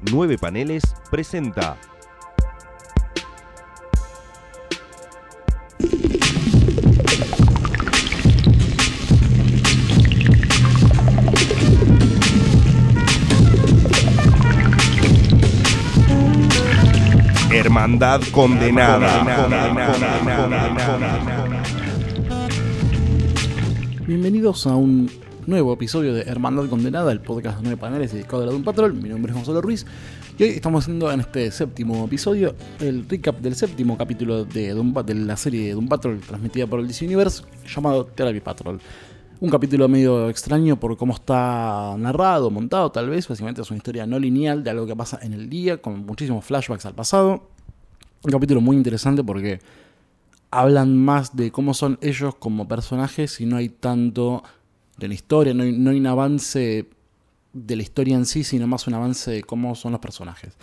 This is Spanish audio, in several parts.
Nueve Paneles presenta. Hermandad condenada. Bienvenidos a un nuevo episodio de Hermandad Condenada, el podcast de nueve paneles dedicado a la Doom Patrol. Mi nombre es Gonzalo Ruiz y hoy estamos haciendo en este séptimo episodio el recap del séptimo capítulo de, de la serie de Doom Patrol transmitida por el DC Universe llamado Therapy Patrol. Un capítulo medio extraño por cómo está narrado, montado tal vez, básicamente es una historia no lineal de algo que pasa en el día, con muchísimos flashbacks al pasado. Un capítulo muy interesante porque hablan más de cómo son ellos como personajes y no hay tanto de la historia, no hay, no un avance de la historia en sí, sino más un avance de cómo son los personajes.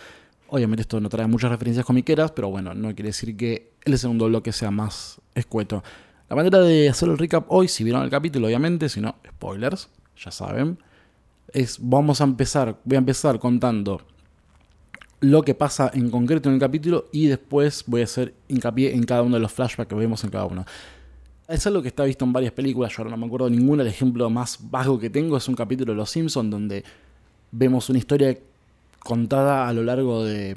Obviamente esto no trae muchas referencias comiqueras, pero bueno, no quiere decir que el segundo bloque sea más escueto. La manera de hacer el recap hoy, si vieron el capítulo, obviamente, si no, spoilers, ya saben, es vamos a empezar, voy a empezar contando lo que pasa en concreto en el capítulo y después voy a hacer hincapié en cada uno de los flashbacks que vemos en cada uno. Es algo que está visto en varias películas, yo ahora no me acuerdo de ninguna, el ejemplo más vago que tengo es un capítulo de Los Simpsons donde vemos una historia contada a lo largo de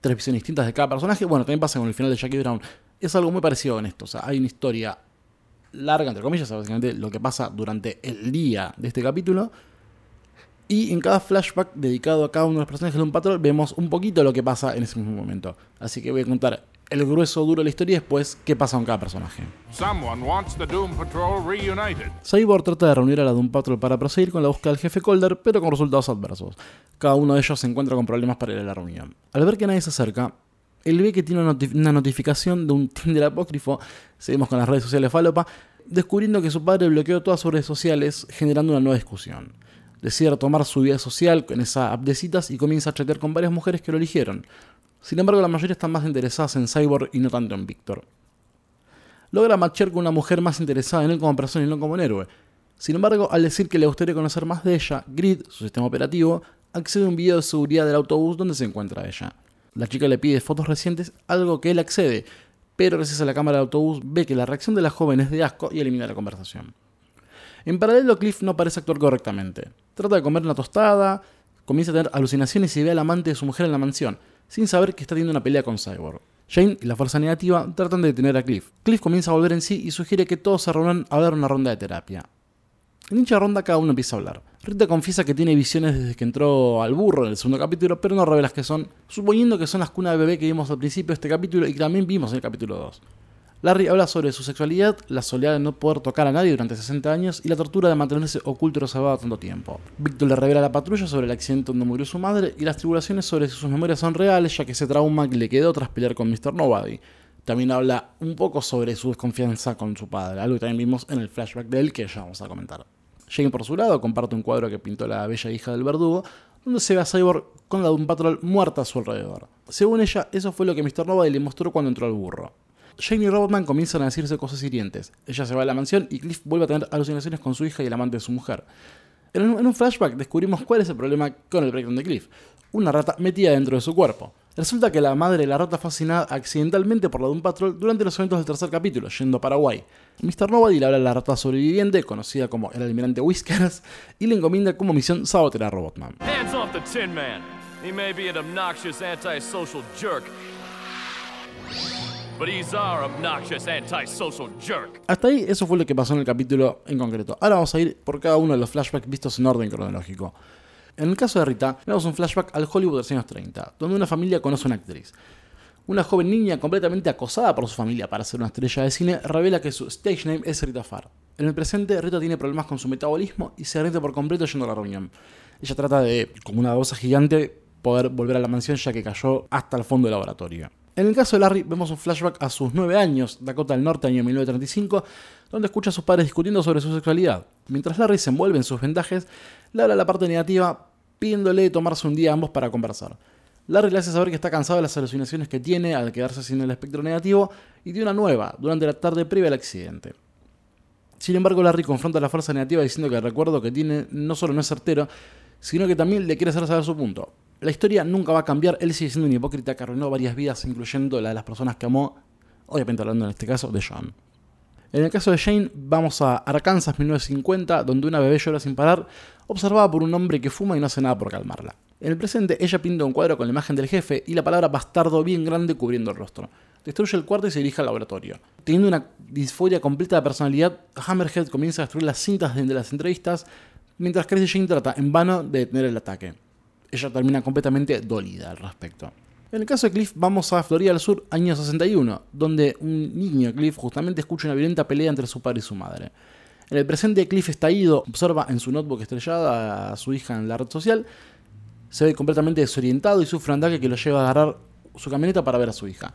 tres visiones distintas de cada personaje. Bueno, también pasa con el final de Jackie Brown. Es algo muy parecido en esto, o sea, hay una historia larga, entre comillas, básicamente lo que pasa durante el día de este capítulo. Y en cada flashback dedicado a cada uno de los personajes de un patrón vemos un poquito lo que pasa en ese mismo momento. Así que voy a contar el grueso duro de la historia y después qué pasa con cada personaje. Cyborg trata de reunir a la Doom Patrol para proseguir con la búsqueda del jefe Calder, pero con resultados adversos. Cada uno de ellos se encuentra con problemas para ir a la reunión. Al ver que nadie se acerca, él ve que tiene una, notif- una notificación de un Tinder apócrifo, seguimos con las redes sociales falopa, descubriendo que su padre bloqueó todas sus redes sociales, generando una nueva discusión. Decide tomar su vida social con esa app de citas y comienza a chatear con varias mujeres que lo eligieron. Sin embargo, la mayoría están más interesadas en Cyborg y no tanto en Victor. Logra matchear con una mujer más interesada en él como persona y no como un héroe. Sin embargo, al decir que le gustaría conocer más de ella, Grid, su sistema operativo, accede a un video de seguridad del autobús donde se encuentra ella. La chica le pide fotos recientes, algo que él accede, pero gracias a la cámara del autobús ve que la reacción de la joven es de asco y elimina la conversación. En paralelo, Cliff no parece actuar correctamente. Trata de comer una tostada, comienza a tener alucinaciones y ve al amante de su mujer en la mansión, sin saber que está teniendo una pelea con Cyborg. Jane y la fuerza negativa tratan de detener a Cliff. Cliff comienza a volver en sí y sugiere que todos se reúnan a dar una ronda de terapia. En dicha ronda cada uno empieza a hablar. Rita confiesa que tiene visiones desde que entró al burro en el segundo capítulo, pero no revela qué son, suponiendo que son las cunas de bebé que vimos al principio de este capítulo y que también vimos en el capítulo 2. Larry habla sobre su sexualidad, la soledad de no poder tocar a nadie durante 60 años y la tortura de mantenerse oculto y reservado tanto tiempo. Víctor le revela a la patrulla sobre el accidente donde murió su madre y las tribulaciones sobre si sus memorias son reales, ya que ese trauma que le quedó tras pelear con Mr. Nobody. También habla un poco sobre su desconfianza con su padre, algo que también vimos en el flashback de él que ya vamos a comentar. Jane, por su lado, comparte un cuadro que pintó la bella hija del verdugo, donde se ve a Cyborg con la Doom Patrol muerta a su alrededor. Según ella, eso fue lo que Mr. Nobody le mostró cuando entró al burro. Jane y Robotman comienzan a decirse cosas hirientes. Ella se va a la mansión y Cliff vuelve a tener alucinaciones con su hija y el amante de su mujer. En un, un flashback descubrimos cuál es el problema con el breakdown de Cliff. Una rata metida dentro de su cuerpo. Resulta que la madre de la rata fue asesinada accidentalmente por la Doom Patrol durante los eventos del tercer capítulo, yendo a Paraguay. Mr. Nobody le habla a la rata sobreviviente, conocida como el almirante Whiskers, y le encomienda como misión sabotear a Robotman. Hands off the Tin Man. He may be an obnoxious antisocial jerk, Hasta ahí eso fue lo que pasó en el capítulo en concreto. Ahora vamos a ir por cada uno de los flashbacks vistos en orden cronológico. En el caso de Rita, vemos un flashback al Hollywood de los años 30, donde una familia conoce a una actriz. Una joven niña completamente acosada por su familia para ser una estrella de cine revela que su stage name es Rita Farr. En el presente, Rita tiene problemas con su metabolismo y se rinde por completo yendo a la reunión. Ella trata de, como una babosa gigante, poder volver a la mansión ya que cayó hasta el fondo del laboratorio. En el caso de Larry, vemos un flashback a sus 9 años, Dakota del Norte, año 1935, donde escucha a sus padres discutiendo sobre su sexualidad. Mientras Larry se envuelve en sus vendajes, le habla la parte negativa pidiéndole tomarse un día ambos para conversar. Larry le hace saber que está cansado de las alucinaciones que tiene al quedarse sin el espectro negativo y de una nueva durante la tarde previa al accidente. Sin embargo, Larry confronta a la fuerza negativa diciendo que el recuerdo que tiene no solo no es certero, sino que también le quiere hacer saber su punto. La historia nunca va a cambiar, él sigue siendo un hipócrita que arruinó varias vidas, incluyendo la de las personas que amó, obviamente hablando en este caso de John. En el caso de Jane, vamos a Arkansas 1950, donde una bebé llora sin parar, observada por un hombre que fuma y no hace nada por calmarla. En el presente, ella pinta un cuadro con la imagen del jefe y la palabra bastardo bien grande cubriendo el rostro. Destruye el cuarto y se dirige al laboratorio. Teniendo una disforia completa de personalidad, Hammerhead comienza a destruir las cintas de las entrevistas, mientras Crazy Jane trata en vano de detener el ataque. Ella termina completamente dolida al respecto. En el caso de Cliff, vamos a Florida del Sur, año 61, donde un niño, Cliff, justamente escucha una violenta pelea entre su padre y su madre. En el presente, Cliff está ido, observa en su notebook estrellada a su hija en la red social, se ve completamente desorientado y sufre un ataque que lo lleva a agarrar su camioneta para ver a su hija.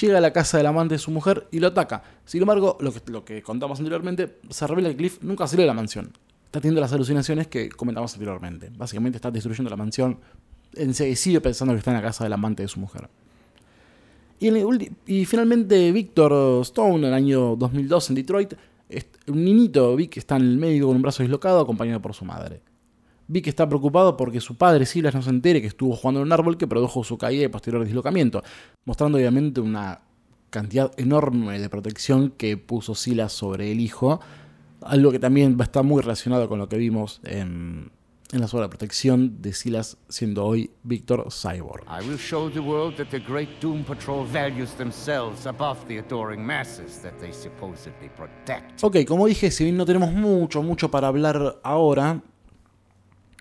Llega a la casa del amante de su mujer y lo ataca. Sin embargo, lo que, contamos anteriormente, se revela que Cliff nunca salió de la mansión. Está teniendo las alucinaciones que comentamos anteriormente. Básicamente está destruyendo la mansión sigue pensando que está en la casa del amante de su mujer. Y, finalmente Victor Stone, en el año 2002 en Detroit, un niñito, Vic, está en el médico con un brazo dislocado acompañado por su madre. Vic está preocupado porque su padre Silas no se entere que estuvo jugando en un árbol que produjo su caída y posterior dislocamiento, mostrando obviamente una cantidad enorme de protección que puso Silas sobre el hijo, algo que también va a estar muy relacionado con lo que vimos en en la protección de Silas, siendo hoy Víctor Cyborg. I will show the world that the Great Doom Patrol values themselves above the adoring masses that they supposedly protect. Ok, como dije, si bien no tenemos mucho, mucho para hablar ahora,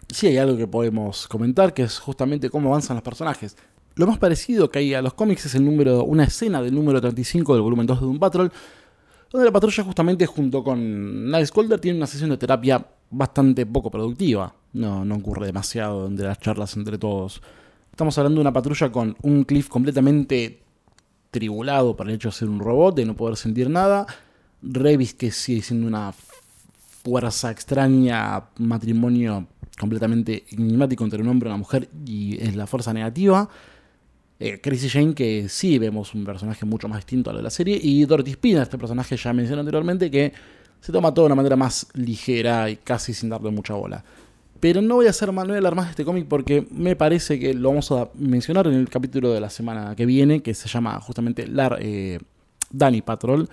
sí hay algo que podemos comentar, que es justamente cómo avanzan los personajes. Lo más parecido que hay a los cómics es el número, una escena del número 35 del volumen 2 de Doom Patrol, donde la patrulla justamente junto con Niles Calder tiene una sesión de terapia bastante poco productiva. No, no ocurre demasiado entre las charlas entre todos. Estamos hablando de una patrulla con un Cliff completamente tribulado por el hecho de ser un robot, de no poder sentir nada. Revis que sigue siendo una fuerza extraña, matrimonio completamente enigmático entre un hombre y una mujer y es la fuerza negativa. Eh, Crazy Jane, que sí vemos un personaje mucho más distinto a lo de la serie. Y Dorothy Spina, este personaje ya mencioné anteriormente, que se toma todo de una manera más ligera y casi sin darle mucha bola. Pero no voy a hacer más, no más de este cómic porque me parece que lo vamos a mencionar en el capítulo de la semana que viene, que se llama justamente Lar, eh, Danny Patrol.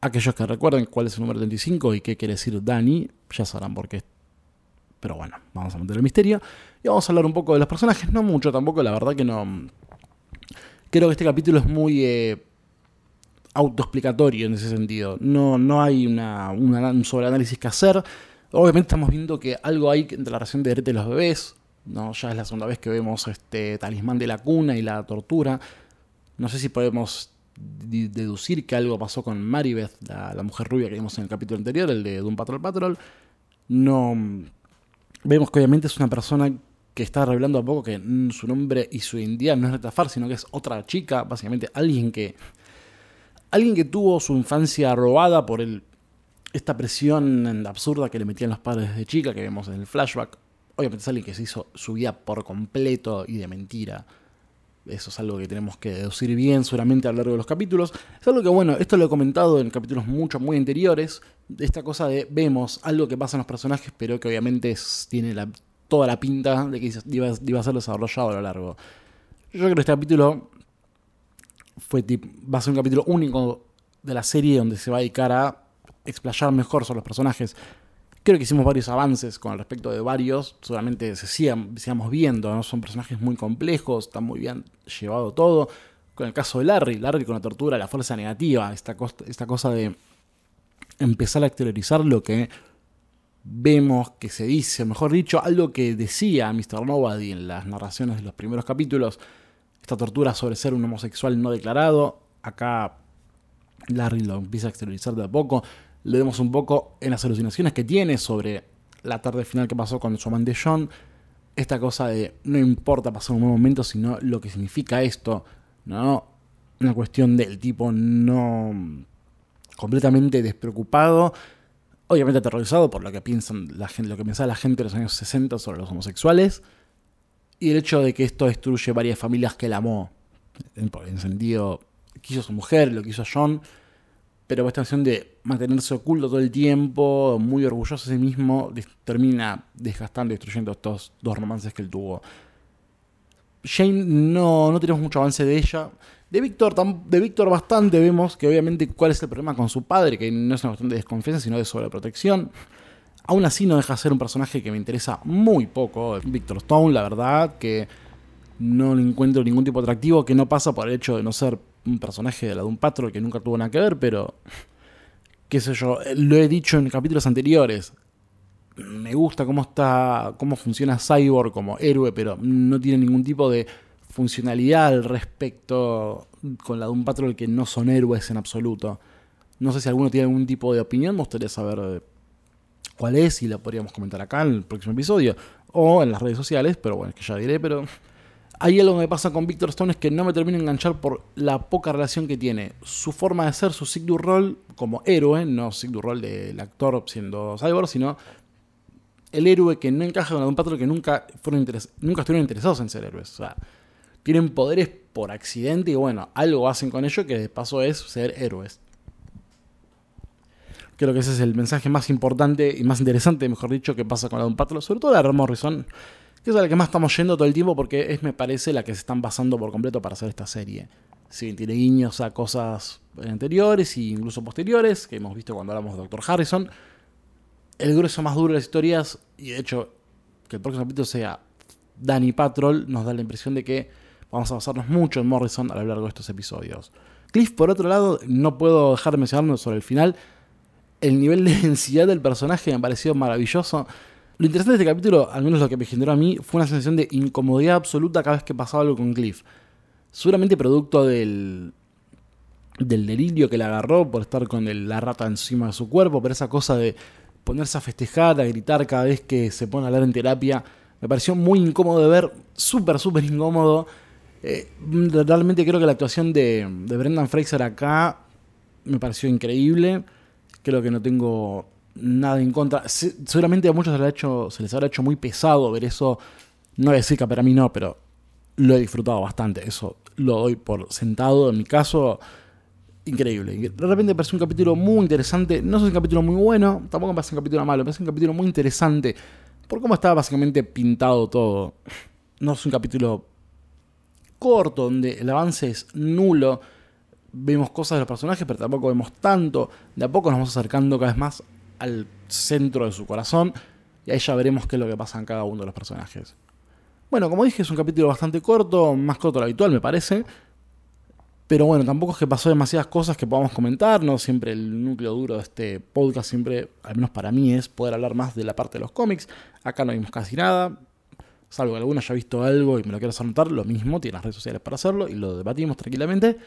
Aquellos que recuerden cuál es el número 35 y qué quiere decir Danny, ya sabrán por qué. Pero bueno, vamos a mantener el misterio. Y vamos a hablar un poco de los personajes, no mucho tampoco, la verdad que no... Creo que este capítulo es muy... Eh, autoexplicatorio en ese sentido. No, no hay una, un sobreanálisis que hacer. Obviamente estamos viendo que algo hay entre la relación de Greta y los bebés. ¿no? Ya es la segunda vez que vemos este talismán de la cuna y la tortura. No sé si podemos deducir que algo pasó con Maribeth, la, la, mujer rubia que vimos en el capítulo anterior, el de Doom Patrol Patrol. No. Vemos que obviamente es una persona que está revelando a poco que su nombre y su identidad no es Reta sino que es otra chica, básicamente alguien que Alguien que tuvo su infancia robada por el, esta presión absurda que le metían los padres de chica, que vemos en el flashback. Obviamente es alguien que se hizo su vida por completo y de mentira. Eso es algo que tenemos que deducir bien seguramente a lo largo de los capítulos. Es algo que, bueno, esto lo he comentado en capítulos mucho, muy anteriores. Esta cosa de vemos algo que pasa en los personajes, pero que obviamente tiene toda la pinta de que iba, iba a ser desarrollado a lo largo. Yo creo que este capítulo fue va a ser un capítulo único de la serie donde se va a dedicar a explayar mejor sobre los personajes. Creo que hicimos varios avances con respecto de varios, seguramente se sigan, sigamos viendo, ¿no? son personajes muy complejos, está muy bien llevado todo. Con el caso de Larry, Larry con la tortura, la fuerza negativa, esta, esta cosa de empezar a exteriorizar lo que vemos que se dice, mejor dicho, algo que decía Mr. Nobody en las narraciones de los primeros capítulos, esta tortura sobre ser un homosexual no declarado. Acá Larry lo empieza a exteriorizar de a poco. Le vemos un poco en las alucinaciones que tiene sobre la tarde final que pasó con su amante John. Esta cosa de no importa pasar un buen momento, sino lo que significa esto. ¿no? Una cuestión del tipo no completamente despreocupado, obviamente aterrorizado por lo que piensan la gente, lo que pensaba la gente de los años 60 sobre los homosexuales y el hecho de que esto destruye varias familias que él amó. En, el sentido, quiso su mujer, lo quiso John, pero esta acción de mantenerse oculto todo el tiempo, muy orgulloso de sí mismo, termina desgastando y destruyendo estos dos romances que él tuvo. Jane no, no tenemos mucho avance de ella. De Víctor, de Víctor bastante vemos que obviamente cuál es el problema con su padre, que no es una cuestión de desconfianza, sino de sobreprotección. Aún así no deja de ser un personaje que me interesa muy poco. Víctor Stone, la verdad, que no le encuentro ningún tipo de atractivo, que no pasa por el hecho de no ser un personaje de la Doom Patrol que nunca tuvo nada que ver, pero qué sé yo, lo he dicho en capítulos anteriores. Me gusta cómo está, cómo funciona Cyborg como héroe, pero no tiene ningún tipo de funcionalidad al respecto con la Doom Patrol que no son héroes en absoluto. No sé si alguno tiene algún tipo de opinión, me gustaría saber cuál es y la podríamos comentar acá en el próximo episodio o en las redes sociales, pero bueno, es que ya diré, pero hay algo que me pasa con Victor Stone es que no me termino de enganchar por la poca relación que tiene su forma de ser, su Sigdur rol como héroe, no Sigdur rol del actor siendo cyborg, sino el héroe que no encaja con un patrón que nunca, fueron nunca estuvieron interesados en ser héroes. O sea, tienen poderes por accidente y bueno, algo hacen con ello que de paso es ser héroes. Creo que ese es el mensaje más importante y más interesante, mejor dicho, que pasa con la Doom Patrol, sobre todo la de Morrison, que es la que más estamos yendo todo el tiempo porque es, me parece, la que se están basando por completo para hacer esta serie. Si bien tiene guiños a cosas anteriores e incluso posteriores, que hemos visto cuando hablamos de Dr. Harrison, el grueso más duro de las historias, y de hecho, que el próximo capítulo sea Danny Patrol, nos da la impresión de que vamos a basarnos mucho en Morrison a lo largo de estos episodios. Cliff, por otro lado, no puedo dejar de mencionarnos sobre el final. El nivel de densidad del personaje me pareció maravilloso. Lo interesante de este capítulo, al menos lo que me generó a mí, fue una sensación de incomodidad absoluta cada vez que pasaba algo con Cliff. Seguramente producto del, del delirio que le agarró por estar con la rata encima de su cuerpo, pero esa cosa de ponerse a festejar, a gritar cada vez que se pone a hablar en terapia, me pareció muy incómodo de ver, súper, súper incómodo. Eh, realmente creo que la actuación de, de Brendan Fraser acá me pareció increíble. Creo que no tengo nada en contra. Se- seguramente a muchos se les, ha hecho, se les habrá hecho muy pesado ver eso. No decir que para mí no, pero lo he disfrutado bastante. Eso lo doy por sentado. En mi caso, increíble. De repente me parece un capítulo muy interesante. No es un capítulo muy bueno, tampoco me parece un capítulo malo. Me parece un capítulo muy interesante por cómo está básicamente pintado todo. No es un capítulo corto, donde el avance es nulo. Vemos cosas de los personajes, pero tampoco vemos tanto. De a poco nos vamos acercando cada vez más al centro de su corazón. Y ahí ya veremos qué es lo que pasa en cada uno de los personajes. Bueno, como dije, es un capítulo bastante corto, más corto de lo habitual, me parece. Pero bueno, tampoco es que pasó demasiadas cosas que podamos comentar, ¿no? Siempre el núcleo duro de este podcast, siempre, al menos para mí, es poder hablar más de la parte de los cómics. Acá no vimos casi nada, salvo que alguno haya visto algo y me lo quiera hacer notar, lo mismo, tiene las redes sociales para hacerlo y lo debatimos tranquilamente.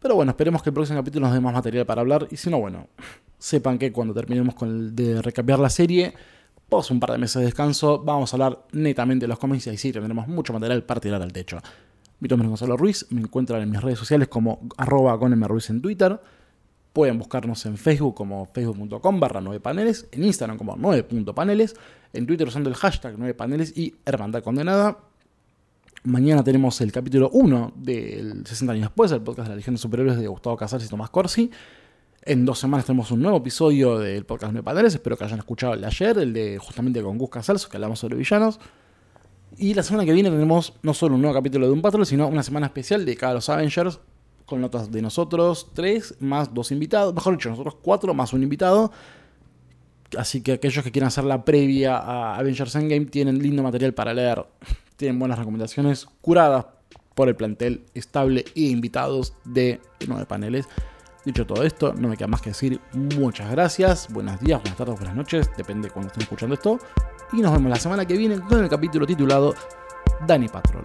Pero bueno, esperemos que el próximo capítulo nos dé más material para hablar. Y si no, bueno, sepan que cuando terminemos de recapear la serie, pos un par de meses de descanso, vamos a hablar netamente de los cómics y ahí sí tendremos mucho material para tirar al techo. Mi nombre es Gonzalo Ruiz, me encuentran en mis redes sociales como arroba Ruiz en Twitter. Pueden buscarnos en Facebook como facebook.com barra 9 paneles, en Instagram como 9.paneles, en Twitter usando el hashtag 9 paneles y Hermandad Condenada. Mañana tenemos el capítulo 1 del 60 años después, el podcast de la Legión de Superhéroes de Gustavo Casares y Tomás Corsi. En dos semanas tenemos un nuevo episodio del podcast de Paneles. Espero que hayan escuchado el de ayer, el de justamente con Gus Casals, que hablamos sobre villanos. Y la semana que viene tenemos no solo un nuevo capítulo de un patrón, sino una semana especial dedicada a los Avengers, con notas de nosotros tres, más dos invitados. Mejor dicho, nosotros cuatro, más un invitado. Así que aquellos que quieran hacer la previa a Avengers Endgame tienen lindo material para leer. Tienen buenas recomendaciones curadas por el plantel estable e invitados de nueve paneles. Dicho todo esto, no me queda más que decir muchas gracias, buenos días, buenas tardes, buenas noches, depende de cuando estén escuchando esto. Y nos vemos la semana que viene con el capítulo titulado Danny Patrol.